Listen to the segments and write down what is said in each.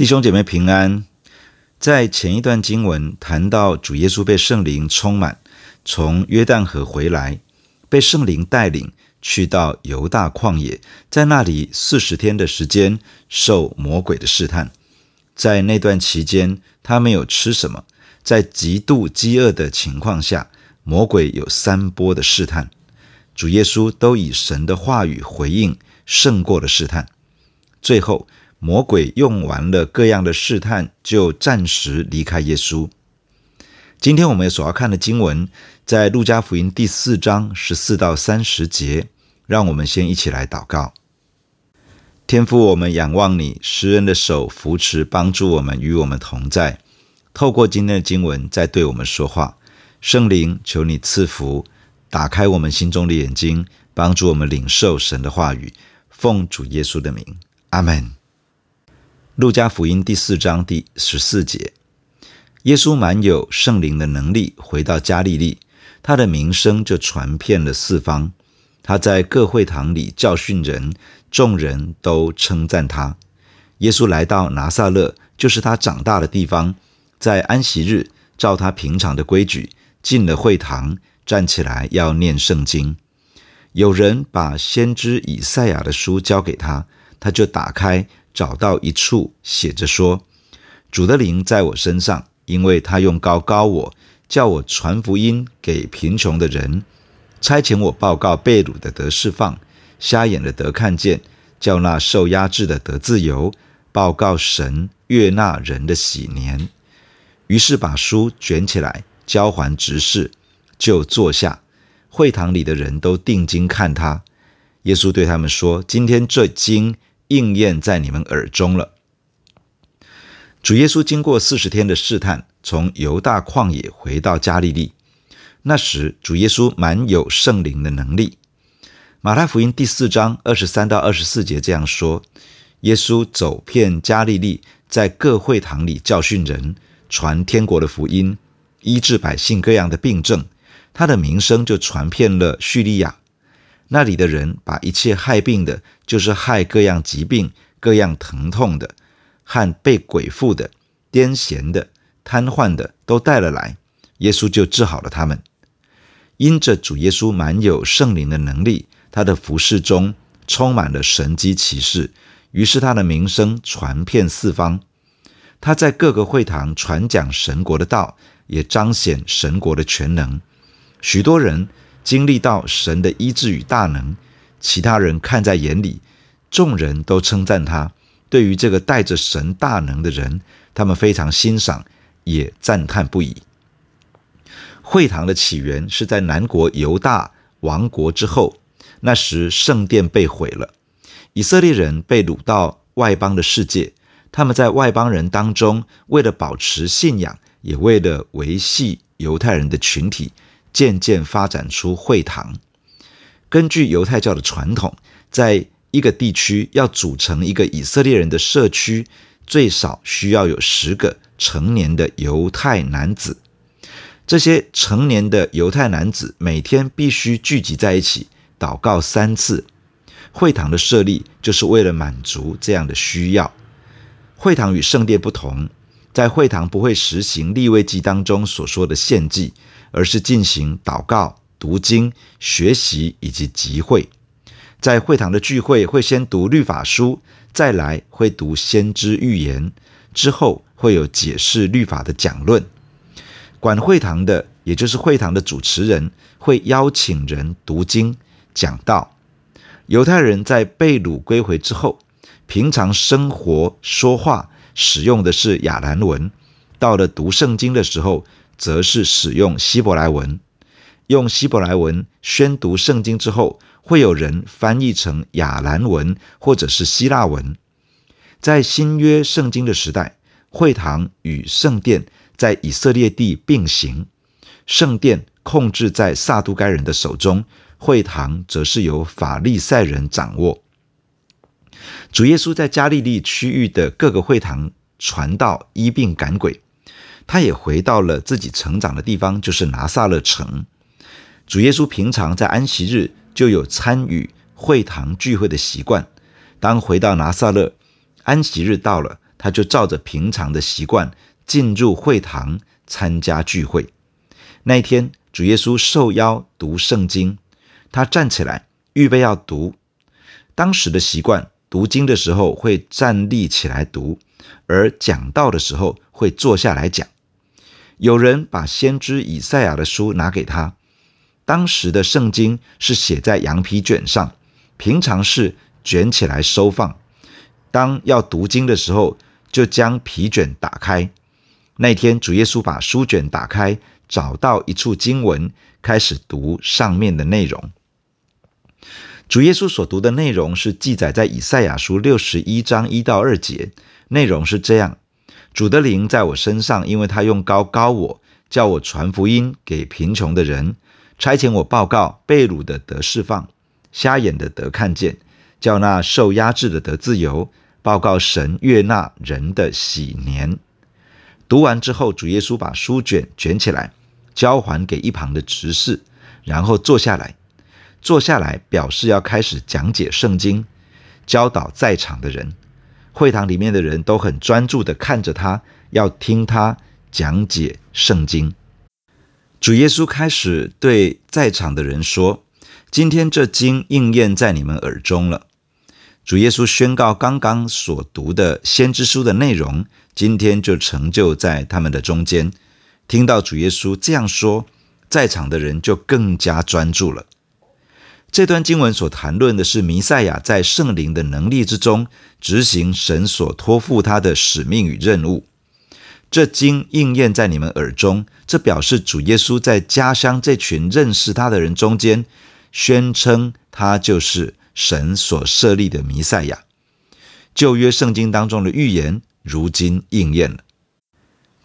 弟兄姐妹平安。在前一段经文谈到主耶稣被圣灵充满，从约旦河回来，被圣灵带领去到犹大旷野，在那里四十天的时间受魔鬼的试探。在那段期间，他没有吃什么，在极度饥饿的情况下，魔鬼有三波的试探，主耶稣都以神的话语回应，胜过了试探，最后。魔鬼用完了各样的试探，就暂时离开耶稣。今天我们所要看的经文，在路加福音第四章十四到三十节。让我们先一起来祷告。天父，我们仰望你施恩的手扶持帮助我们，与我们同在。透过今天的经文，在对我们说话。圣灵，求你赐福，打开我们心中的眼睛，帮助我们领受神的话语。奉主耶稣的名，阿门。路加福音第四章第十四节，耶稣满有圣灵的能力，回到加利利，他的名声就传遍了四方。他在各会堂里教训人，众人都称赞他。耶稣来到拿撒勒，就是他长大的地方，在安息日，照他平常的规矩，进了会堂，站起来要念圣经。有人把先知以赛亚的书交给他，他就打开。找到一处写着说：“主的灵在我身上，因为他用膏膏我，叫我传福音给贫穷的人，差遣我报告被掳的得释放，瞎眼的得看见，叫那受压制的得自由，报告神悦纳人的喜年。”于是把书卷起来，交还执事，就坐下。会堂里的人都定睛看他。耶稣对他们说：“今天这经。”应验在你们耳中了。主耶稣经过四十天的试探，从犹大旷野回到加利利。那时，主耶稣满有圣灵的能力。马太福音第四章二十三到二十四节这样说：耶稣走遍加利利，在各会堂里教训人，传天国的福音，医治百姓各样的病症。他的名声就传遍了叙利亚。那里的人把一切害病的，就是害各样疾病、各样疼痛的，和被鬼附的、癫痫的、瘫痪的，都带了来，耶稣就治好了他们。因着主耶稣满有圣灵的能力，他的服事中充满了神迹奇事，于是他的名声传遍四方。他在各个会堂传讲神国的道，也彰显神国的全能，许多人。经历到神的医治与大能，其他人看在眼里，众人都称赞他。对于这个带着神大能的人，他们非常欣赏，也赞叹不已。会堂的起源是在南国犹大亡国之后，那时圣殿被毁了，以色列人被掳到外邦的世界，他们在外邦人当中，为了保持信仰，也为了维系犹太人的群体。渐渐发展出会堂。根据犹太教的传统，在一个地区要组成一个以色列人的社区，最少需要有十个成年的犹太男子。这些成年的犹太男子每天必须聚集在一起祷告三次。会堂的设立就是为了满足这样的需要。会堂与圣殿不同，在会堂不会实行利未记当中所说的献祭。而是进行祷告、读经、学习以及集会。在会堂的聚会会先读律法书，再来会读先知预言，之后会有解释律法的讲论。管会堂的，也就是会堂的主持人，会邀请人读经、讲道。犹太人在被掳归回之后，平常生活说话使用的是亚兰文，到了读圣经的时候，则是使用希伯来文，用希伯来文宣读圣经之后，会有人翻译成亚兰文或者是希腊文。在新约圣经的时代，会堂与圣殿在以色列地并行，圣殿控制在撒都该人的手中，会堂则是由法利赛人掌握。主耶稣在加利利区域的各个会堂传道、医病、赶鬼。他也回到了自己成长的地方，就是拿撒勒城。主耶稣平常在安息日就有参与会堂聚会的习惯。当回到拿撒勒，安息日到了，他就照着平常的习惯进入会堂参加聚会。那一天，主耶稣受邀读圣经，他站起来预备要读。当时的习惯，读经的时候会站立起来读，而讲道的时候会坐下来讲。有人把先知以赛亚的书拿给他，当时的圣经是写在羊皮卷上，平常是卷起来收放。当要读经的时候，就将皮卷打开。那天，主耶稣把书卷打开，找到一处经文，开始读上面的内容。主耶稣所读的内容是记载在以赛亚书六十一章一到二节，内容是这样：主的灵在我身上，因为他用高高我，叫我传福音给贫穷的人，差遣我报告被掳的得释放，瞎眼的得看见，叫那受压制的得自由。报告神悦纳人的喜年。读完之后，主耶稣把书卷卷起来，交还给一旁的执事，然后坐下来。坐下来表示要开始讲解圣经，教导在场的人。会堂里面的人都很专注地看着他，要听他讲解圣经。主耶稣开始对在场的人说：“今天这经应验在你们耳中了。”主耶稣宣告，刚刚所读的先知书的内容，今天就成就在他们的中间。听到主耶稣这样说，在场的人就更加专注了。这段经文所谈论的是弥赛亚在圣灵的能力之中执行神所托付他的使命与任务。这经应验在你们耳中，这表示主耶稣在家乡这群认识他的人中间，宣称他就是。神所设立的弥赛亚，旧约圣经当中的预言，如今应验了。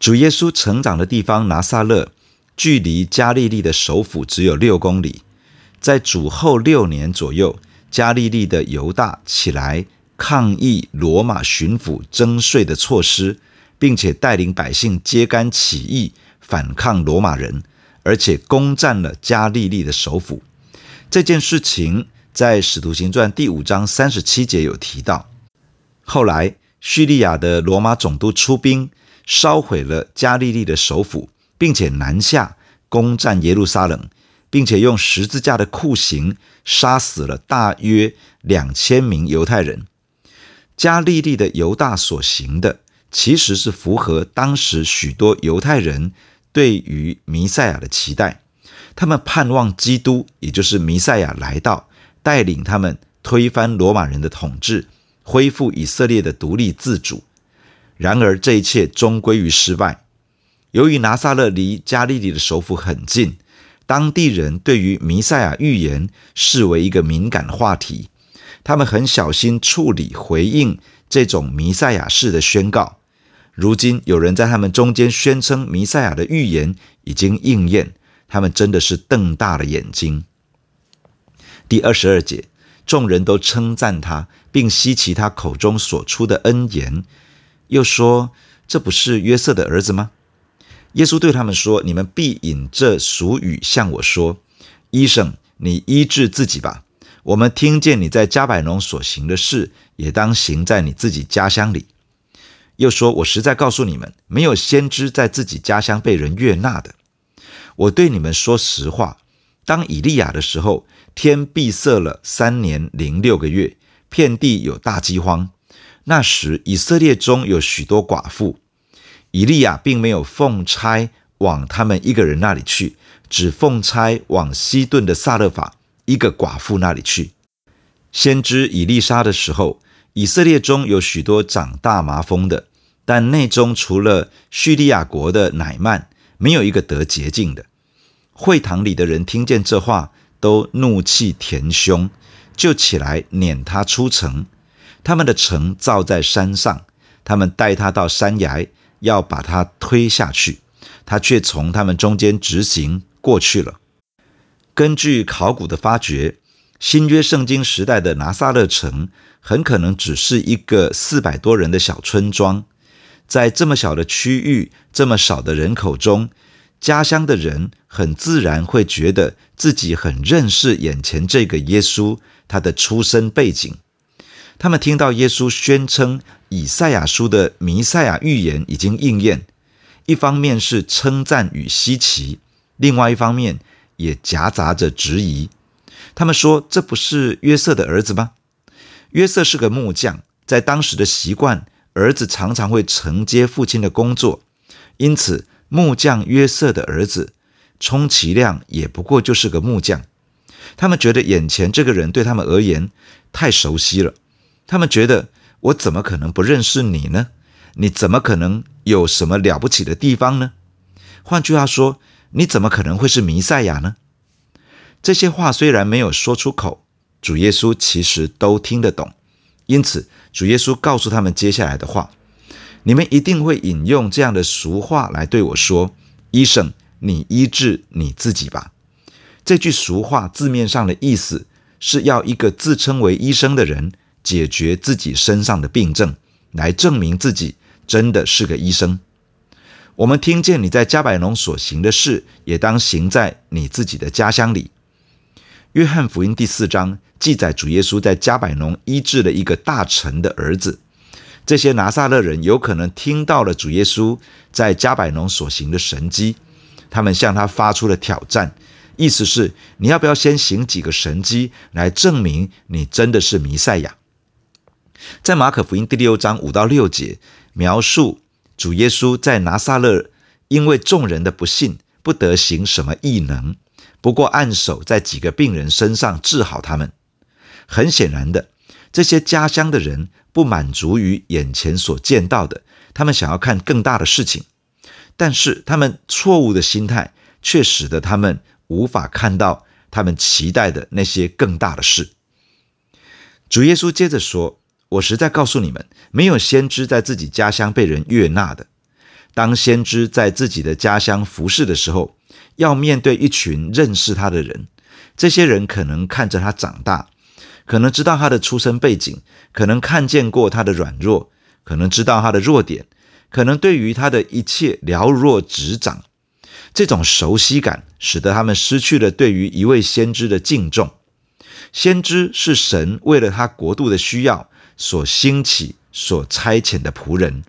主耶稣成长的地方拿撒勒，距离加利利的首府只有六公里。在主后六年左右，加利利的犹大起来抗议罗马巡抚征税的措施，并且带领百姓揭竿起义，反抗罗马人，而且攻占了加利利的首府。这件事情。在《使徒行传》第五章三十七节有提到，后来叙利亚的罗马总督出兵烧毁了加利利的首府，并且南下攻占耶路撒冷，并且用十字架的酷刑杀死了大约两千名犹太人。加利利的犹大所行的，其实是符合当时许多犹太人对于弥赛亚的期待，他们盼望基督，也就是弥赛亚来到。带领他们推翻罗马人的统治，恢复以色列的独立自主。然而，这一切终归于失败。由于拿撒勒离加利利的首府很近，当地人对于弥赛亚预言视为一个敏感话题，他们很小心处理回应这种弥赛亚式的宣告。如今，有人在他们中间宣称弥赛亚的预言已经应验，他们真的是瞪大了眼睛。第二十二节，众人都称赞他，并希奇他口中所出的恩言，又说：“这不是约瑟的儿子吗？”耶稣对他们说：“你们必引这俗语向我说：‘医生，你医治自己吧。’我们听见你在迦百农所行的事，也当行在你自己家乡里。”又说：“我实在告诉你们，没有先知在自己家乡被人悦纳的。我对你们说实话。”当以利亚的时候，天闭塞了三年零六个月，遍地有大饥荒。那时以色列中有许多寡妇，以利亚并没有奉差往他们一个人那里去，只奉差往西顿的撒勒法一个寡妇那里去。先知以利沙的时候，以色列中有许多长大麻风的，但内中除了叙利亚国的乃曼，没有一个得洁净的。会堂里的人听见这话，都怒气填胸，就起来撵他出城。他们的城造在山上，他们带他到山崖，要把他推下去，他却从他们中间直行过去了。根据考古的发掘，新约圣经时代的拿撒勒城很可能只是一个四百多人的小村庄，在这么小的区域，这么少的人口中。家乡的人很自然会觉得自己很认识眼前这个耶稣，他的出身背景，他们听到耶稣宣称以赛亚书的弥赛亚预言已经应验，一方面是称赞与稀奇，另外一方面也夹杂着质疑。他们说：“这不是约瑟的儿子吗？”约瑟是个木匠，在当时的习惯，儿子常常会承接父亲的工作，因此木匠约瑟的儿子，充其量也不过就是个木匠。他们觉得眼前这个人对他们而言太熟悉了。他们觉得，我怎么可能不认识你呢？你怎么可能有什么了不起的地方呢？换句话说，你怎么可能会是弥赛亚呢？这些话虽然没有说出口，主耶稣其实都听得懂。因此，主耶稣告诉他们接下来的话：你们一定会引用这样的俗话来对我说：“医生，你医治你自己吧。”这句俗话字面上的意思是要一个自称为医生的人解决自己身上的病症，来证明自己真的是个医生。我们听见你在迦百农所行的事，也当行在你自己的家乡里。约翰福音第四章记载，主耶稣在迦百农医治了一个大臣的儿子。这些拿撒勒人有可能听到了主耶稣在迦百农所行的神迹，他们向他发出了挑战。意思是，你要不要先行几个神迹来证明你真的是弥赛亚？在马可福音第六章五到六节，描述主耶稣在拿撒勒，因为众人的不信，不得行什么异能，不过按手在几个病人身上治好他们。很显然的，这些家乡的人不满足于眼前所见到的，他们想要看更大的事情，但是他们错误的心态却使得他们。无法看到他们期待的那些更大的事。主耶稣接着说：“我实在告诉你们，没有先知在自己家乡被人悦纳的。当先知在自己的家乡服侍的时候，要面对一群认识他的人。这些人可能看着他长大，可能知道他的出身背景，可能看见过他的软弱，可能知道他的弱点，可能对于他的一切了若指掌。”这种熟悉感使得他们失去了对于一位先知的敬重。先知是神为了他国度的需要所兴起、所差遣的仆人，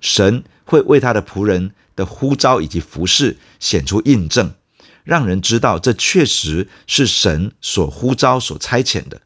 神会为他的仆人的呼召以及服事显出印证，让人知道这确实是神所呼召、所差遣的。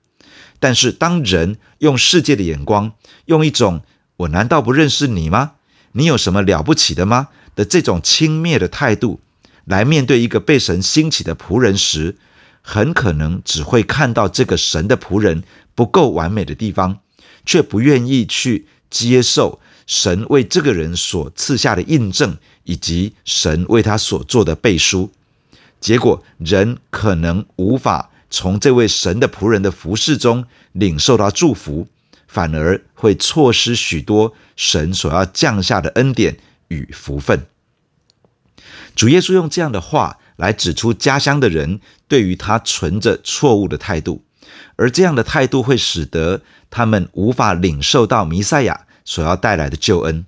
但是，当人用世界的眼光，用一种“我难道不认识你吗？你有什么了不起的吗？”的这种轻蔑的态度，来面对一个被神兴起的仆人时，很可能只会看到这个神的仆人不够完美的地方，却不愿意去接受神为这个人所赐下的印证，以及神为他所做的背书。结果，人可能无法从这位神的仆人的服饰中领受到祝福，反而会错失许多神所要降下的恩典与福分。主耶稣用这样的话来指出家乡的人对于他存着错误的态度，而这样的态度会使得他们无法领受到弥赛亚所要带来的救恩。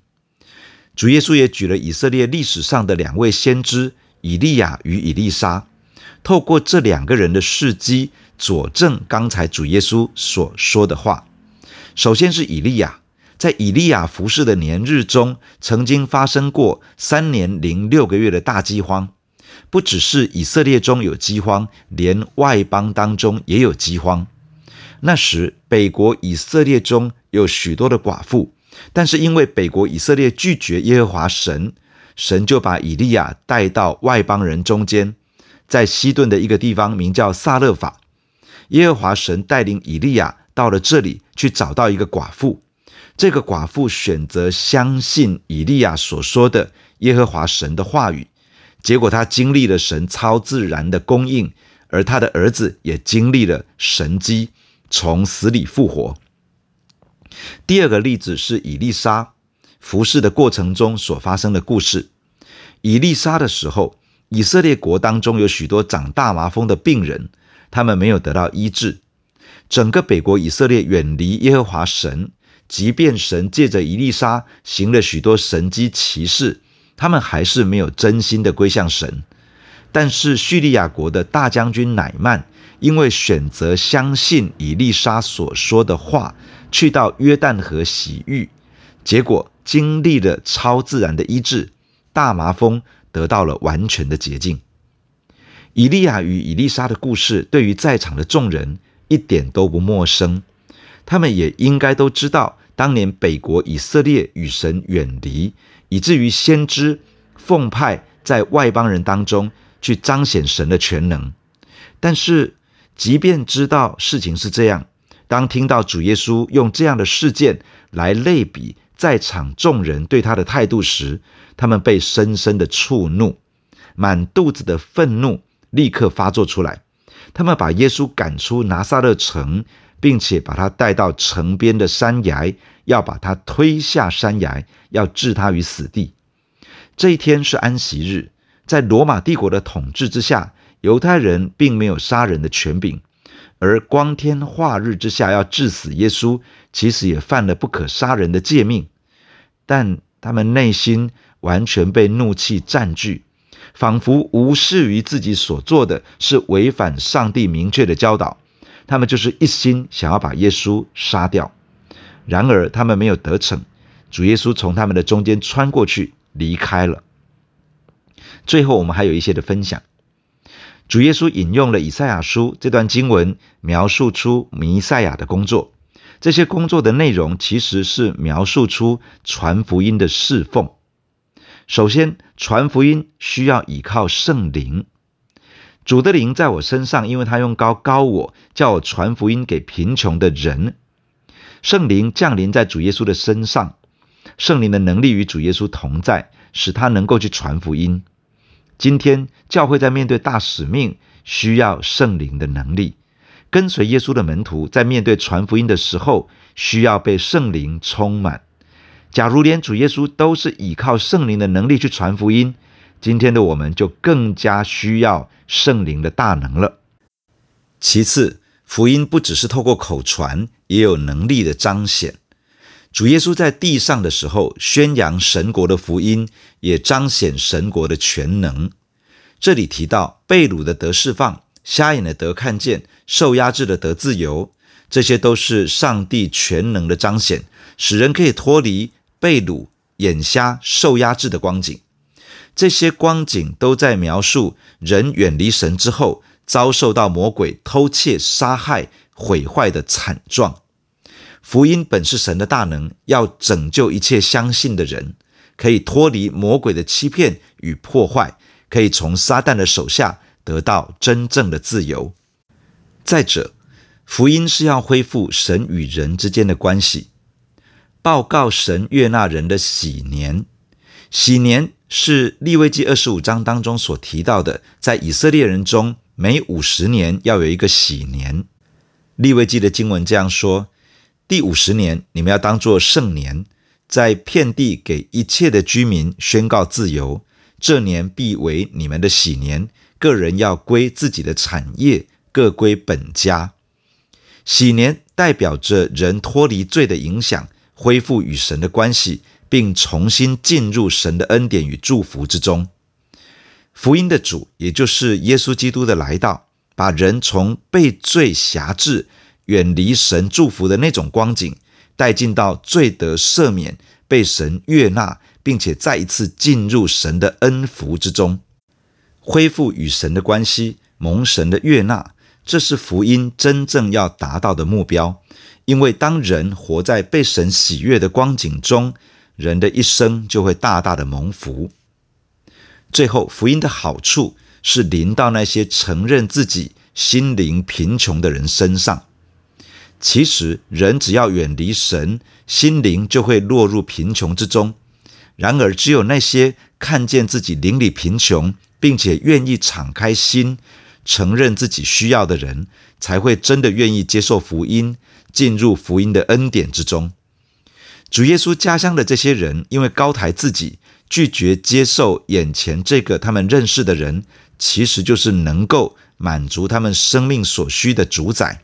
主耶稣也举了以色列历史上的两位先知以利亚与以利沙，透过这两个人的事迹佐证刚才主耶稣所说的话。首先是以利亚。在以利亚服侍的年日中，曾经发生过三年零六个月的大饥荒。不只是以色列中有饥荒，连外邦当中也有饥荒。那时，北国以色列中有许多的寡妇，但是因为北国以色列拒绝耶和华神，神就把以利亚带到外邦人中间，在西顿的一个地方名叫撒勒法。耶和华神带领以利亚到了这里，去找到一个寡妇。这个寡妇选择相信以利亚所说的耶和华神的话语，结果她经历了神超自然的供应，而她的儿子也经历了神迹，从死里复活。第二个例子是以利沙服侍的过程中所发生的故事。以利沙的时候，以色列国当中有许多长大麻风的病人，他们没有得到医治，整个北国以色列远离耶和华神。即便神借着以利沙行了许多神迹奇事，他们还是没有真心的归向神。但是叙利亚国的大将军乃曼，因为选择相信以利沙所说的话，去到约旦河洗浴，结果经历了超自然的医治，大麻风得到了完全的洁净。以利亚与以利沙的故事，对于在场的众人一点都不陌生，他们也应该都知道，当年北国以色列与神远离，以至于先知奉派在外邦人当中去彰显神的全能。但是，即便知道事情是这样，当听到主耶稣用这样的事件来类比在场众人对他的态度时，他们被深深的触怒，满肚子的愤怒。立刻发作出来，他们把耶稣赶出拿撒勒城，并且把他带到城边的山崖，要把他推下山崖，要置他于死地。这一天是安息日，在罗马帝国的统治之下，犹太人并没有杀人的权柄，而光天化日之下要致死耶稣，其实也犯了不可杀人的诫命。但他们内心完全被怒气占据。仿佛无视于自己所做的是违反上帝明确的教导，他们就是一心想要把耶稣杀掉。然而他们没有得逞，主耶稣从他们的中间穿过去离开了。最后我们还有一些的分享，主耶稣引用了以赛亚书这段经文，描述出弥赛亚的工作。这些工作的内容其实是描述出传福音的侍奉。首先，传福音需要依靠圣灵。主的灵在我身上，因为他用膏膏我，叫我传福音给贫穷的人。圣灵降临在主耶稣的身上，圣灵的能力与主耶稣同在，使他能够去传福音。今天教会在面对大使命，需要圣灵的能力。跟随耶稣的门徒在面对传福音的时候，需要被圣灵充满。假如连主耶稣都是依靠圣灵的能力去传福音，今天的我们就更加需要圣灵的大能了。其次，福音不只是透过口传，也有能力的彰显。主耶稣在地上的时候，宣扬神国的福音，也彰显神国的全能。这里提到被掳的得释放，瞎眼的得看见，受压制的得自由，这些都是上帝全能的彰显，使人可以脱离。被掳、眼瞎、受压制的光景，这些光景都在描述人远离神之后，遭受到魔鬼偷窃、杀害、毁坏的惨状。福音本是神的大能，要拯救一切相信的人，可以脱离魔鬼的欺骗与破坏，可以从撒旦的手下得到真正的自由。再者，福音是要恢复神与人之间的关系。报告神悦纳人的喜年，喜年是利未记二十五章当中所提到的，在以色列人中每五十年要有一个喜年。利未记的经文这样说：第五十年你们要当作圣年，在遍地给一切的居民宣告自由，这年必为你们的喜年，个人要归自己的产业，各归本家。喜年代表着人脱离罪的影响。恢复与神的关系，并重新进入神的恩典与祝福之中。福音的主，也就是耶稣基督的来到，把人从被罪辖制、远离神祝福的那种光景，带进到罪得赦免、被神悦纳，并且再一次进入神的恩福之中，恢复与神的关系，蒙神的悦纳。这是福音真正要达到的目标。因为当人活在被神喜悦的光景中，人的一生就会大大的蒙福。最后，福音的好处是临到那些承认自己心灵贫穷的人身上。其实，人只要远离神，心灵就会落入贫穷之中。然而，只有那些看见自己邻里贫穷，并且愿意敞开心，承认自己需要的人，才会真的愿意接受福音。进入福音的恩典之中，主耶稣家乡的这些人，因为高抬自己，拒绝接受眼前这个他们认识的人，其实就是能够满足他们生命所需的主宰。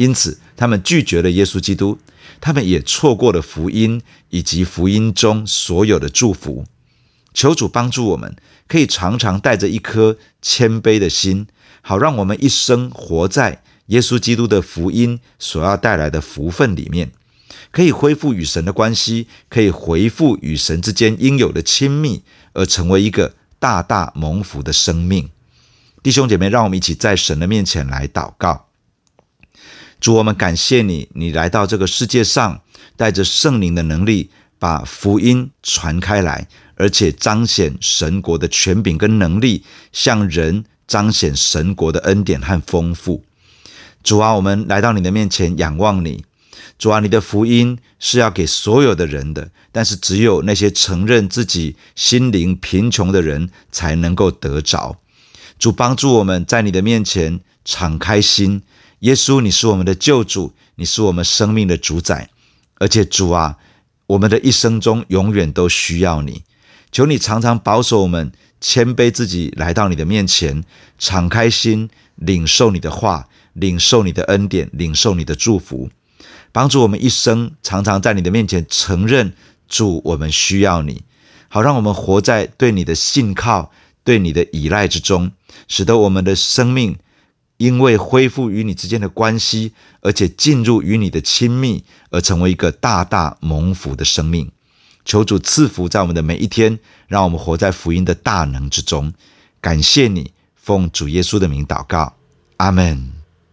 因此，他们拒绝了耶稣基督，他们也错过了福音以及福音中所有的祝福。求主帮助我们，可以常常带着一颗谦卑的心，好让我们一生活在。耶稣基督的福音所要带来的福分里面，可以恢复与神的关系，可以回复与神之间应有的亲密，而成为一个大大蒙福的生命。弟兄姐妹，让我们一起在神的面前来祷告。主，我们感谢你，你来到这个世界上，带着圣灵的能力，把福音传开来，而且彰显神国的权柄跟能力，向人彰显神国的恩典和丰富。主啊，我们来到你的面前，仰望你。主啊，你的福音是要给所有的人的，但是只有那些承认自己心灵贫穷的人才能够得着。主帮助我们在你的面前敞开心。耶稣，你是我们的救主，你是我们生命的主宰。而且主啊，我们的一生中永远都需要你。求你常常保守我们，谦卑自己来到你的面前，敞开心，领受你的话，领受你的恩典，领受你的祝福。帮助我们一生常常在你的面前承认主，我们需要你，好让我们活在对你的信靠、对你的依赖之中，使得我们的生命因为恢复与你之间的关系，而且进入与你的亲密，而成为一个大大蒙福的生命。求主赐福在我们的每一天，让我们活在福音的大能之中。感谢你，奉主耶稣的名祷告，阿门。